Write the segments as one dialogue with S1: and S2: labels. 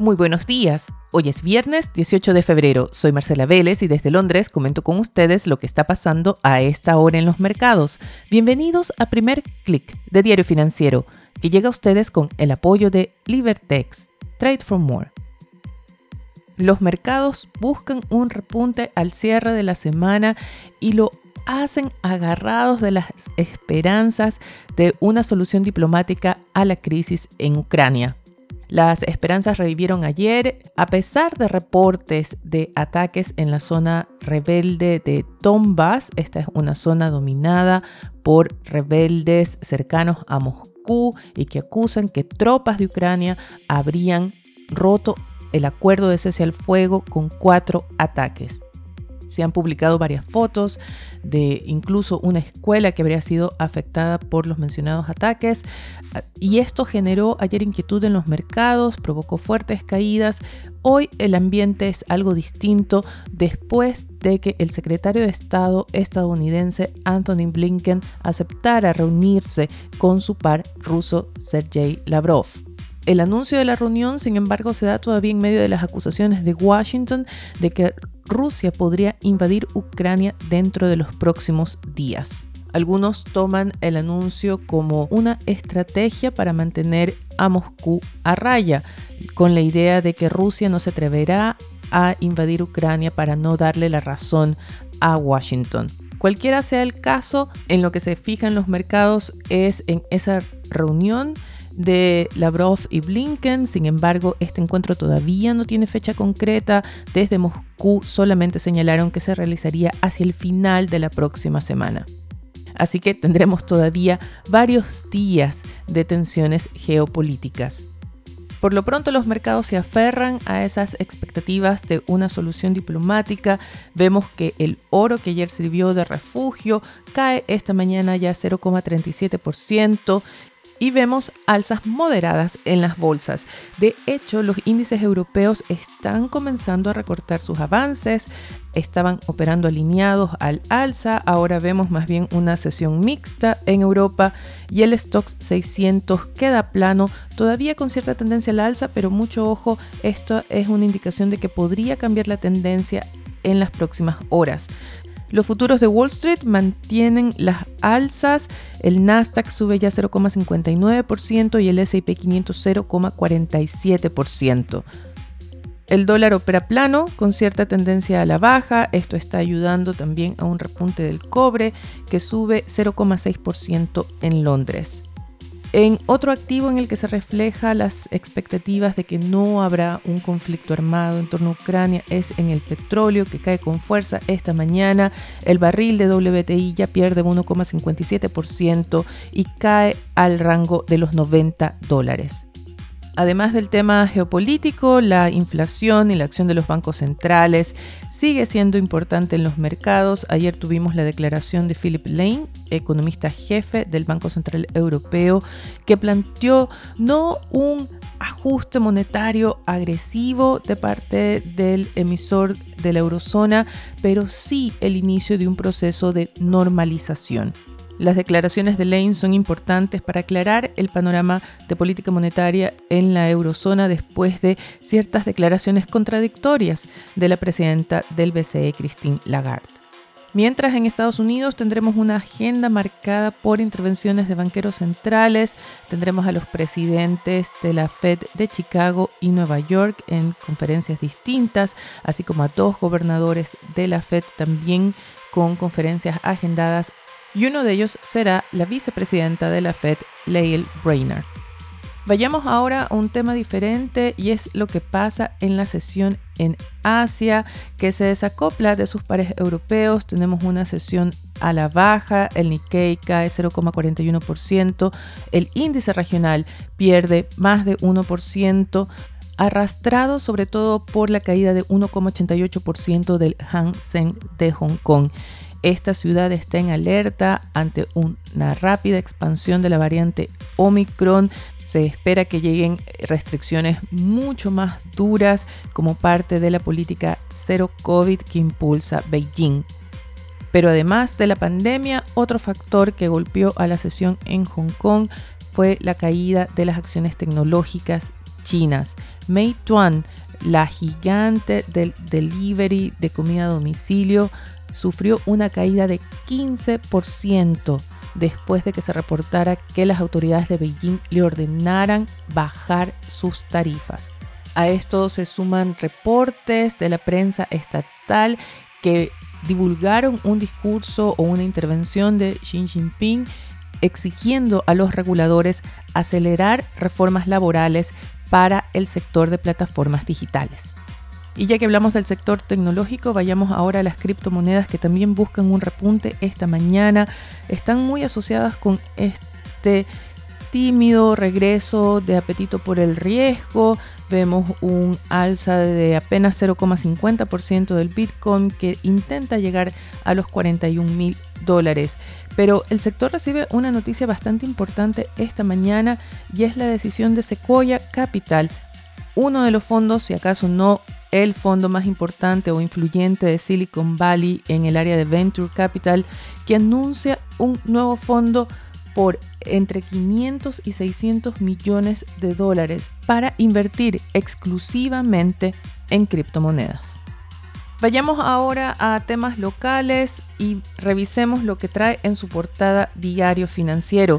S1: Muy buenos días. Hoy es viernes 18 de febrero. Soy Marcela Vélez y desde Londres comento con ustedes lo que está pasando a esta hora en los mercados. Bienvenidos a Primer Click de Diario Financiero, que llega a ustedes con el apoyo de Libertex. Trade for More. Los mercados buscan un repunte al cierre de la semana y lo hacen agarrados de las esperanzas de una solución diplomática a la crisis en Ucrania. Las esperanzas revivieron ayer a pesar de reportes de ataques en la zona rebelde de Donbass. Esta es una zona dominada por rebeldes cercanos a Moscú y que acusan que tropas de Ucrania habrían roto el acuerdo de cese al fuego con cuatro ataques. Se han publicado varias fotos de incluso una escuela que habría sido afectada por los mencionados ataques y esto generó ayer inquietud en los mercados, provocó fuertes caídas. Hoy el ambiente es algo distinto después de que el secretario de Estado estadounidense Anthony Blinken aceptara reunirse con su par ruso Sergei Lavrov. El anuncio de la reunión, sin embargo, se da todavía en medio de las acusaciones de Washington de que Rusia podría invadir Ucrania dentro de los próximos días. Algunos toman el anuncio como una estrategia para mantener a Moscú a raya, con la idea de que Rusia no se atreverá a invadir Ucrania para no darle la razón a Washington. Cualquiera sea el caso, en lo que se fijan los mercados es en esa reunión de Lavrov y Blinken. Sin embargo, este encuentro todavía no tiene fecha concreta. Desde Moscú solamente señalaron que se realizaría hacia el final de la próxima semana. Así que tendremos todavía varios días de tensiones geopolíticas. Por lo pronto los mercados se aferran a esas expectativas de una solución diplomática. Vemos que el oro que ayer sirvió de refugio cae esta mañana ya 0,37% y vemos alzas moderadas en las bolsas. De hecho, los índices europeos están comenzando a recortar sus avances, estaban operando alineados al alza, ahora vemos más bien una sesión mixta en Europa y el Stoxx 600 queda plano, todavía con cierta tendencia al alza, pero mucho ojo, esto es una indicación de que podría cambiar la tendencia en las próximas horas. Los futuros de Wall Street mantienen las alzas, el Nasdaq sube ya 0,59% y el SP 500 0,47%. El dólar opera plano con cierta tendencia a la baja, esto está ayudando también a un repunte del cobre que sube 0,6% en Londres. En otro activo en el que se refleja las expectativas de que no habrá un conflicto armado en torno a Ucrania es en el petróleo que cae con fuerza esta mañana. El barril de WTI ya pierde 1,57% y cae al rango de los 90 dólares. Además del tema geopolítico, la inflación y la acción de los bancos centrales sigue siendo importante en los mercados. Ayer tuvimos la declaración de Philip Lane, economista jefe del Banco Central Europeo, que planteó no un ajuste monetario agresivo de parte del emisor de la eurozona, pero sí el inicio de un proceso de normalización. Las declaraciones de Lane son importantes para aclarar el panorama de política monetaria en la eurozona después de ciertas declaraciones contradictorias de la presidenta del BCE, Christine Lagarde. Mientras en Estados Unidos tendremos una agenda marcada por intervenciones de banqueros centrales, tendremos a los presidentes de la Fed de Chicago y Nueva York en conferencias distintas, así como a dos gobernadores de la Fed también con conferencias agendadas y uno de ellos será la vicepresidenta de la Fed, Lael Brainerd. Vayamos ahora a un tema diferente y es lo que pasa en la sesión en Asia, que se desacopla de sus pares europeos. Tenemos una sesión a la baja, el Nikkei cae 0,41%, el índice regional pierde más de 1%, arrastrado sobre todo por la caída de 1,88% del Hang Seng de Hong Kong. Esta ciudad está en alerta ante una rápida expansión de la variante Omicron. Se espera que lleguen restricciones mucho más duras como parte de la política cero COVID que impulsa Beijing. Pero además de la pandemia, otro factor que golpeó a la sesión en Hong Kong fue la caída de las acciones tecnológicas chinas. Meituan, la gigante del delivery de comida a domicilio, sufrió una caída de 15% después de que se reportara que las autoridades de Beijing le ordenaran bajar sus tarifas. A esto se suman reportes de la prensa estatal que divulgaron un discurso o una intervención de Xi Jinping exigiendo a los reguladores acelerar reformas laborales para el sector de plataformas digitales. Y ya que hablamos del sector tecnológico, vayamos ahora a las criptomonedas que también buscan un repunte esta mañana. Están muy asociadas con este tímido regreso de apetito por el riesgo. Vemos un alza de apenas 0,50% del Bitcoin que intenta llegar a los 41 mil dólares. Pero el sector recibe una noticia bastante importante esta mañana y es la decisión de Sequoia Capital, uno de los fondos, si acaso no el fondo más importante o influyente de Silicon Valley en el área de Venture Capital, que anuncia un nuevo fondo por entre 500 y 600 millones de dólares para invertir exclusivamente en criptomonedas. Vayamos ahora a temas locales y revisemos lo que trae en su portada Diario Financiero.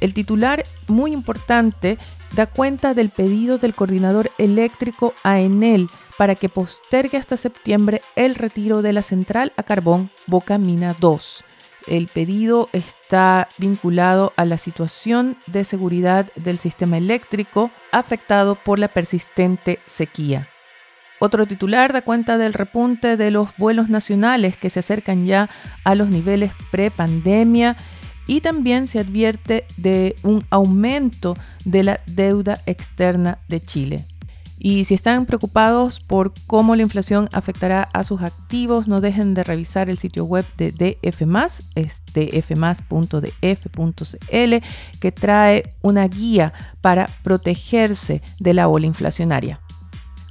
S1: El titular, muy importante, da cuenta del pedido del coordinador eléctrico a Enel para que postergue hasta septiembre el retiro de la central a carbón Boca Mina 2. El pedido está vinculado a la situación de seguridad del sistema eléctrico afectado por la persistente sequía. Otro titular da cuenta del repunte de los vuelos nacionales que se acercan ya a los niveles pre-pandemia y también se advierte de un aumento de la deuda externa de Chile. Y si están preocupados por cómo la inflación afectará a sus activos, no dejen de revisar el sitio web de DF+, es dfmas.df.cl, que trae una guía para protegerse de la ola inflacionaria.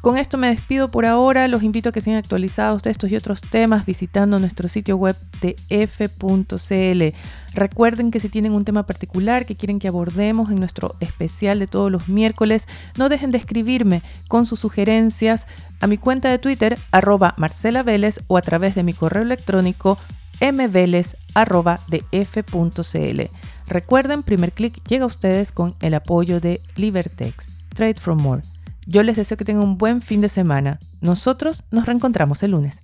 S1: Con esto me despido por ahora. Los invito a que sean actualizados de estos y otros temas visitando nuestro sitio web de f.cl. Recuerden que si tienen un tema particular que quieren que abordemos en nuestro especial de todos los miércoles, no dejen de escribirme con sus sugerencias a mi cuenta de Twitter, arroba Marcela Vélez, o a través de mi correo electrónico mveles.df.cl. Recuerden, primer clic llega a ustedes con el apoyo de Libertex. Trade from More. Yo les deseo que tengan un buen fin de semana. Nosotros nos reencontramos el lunes.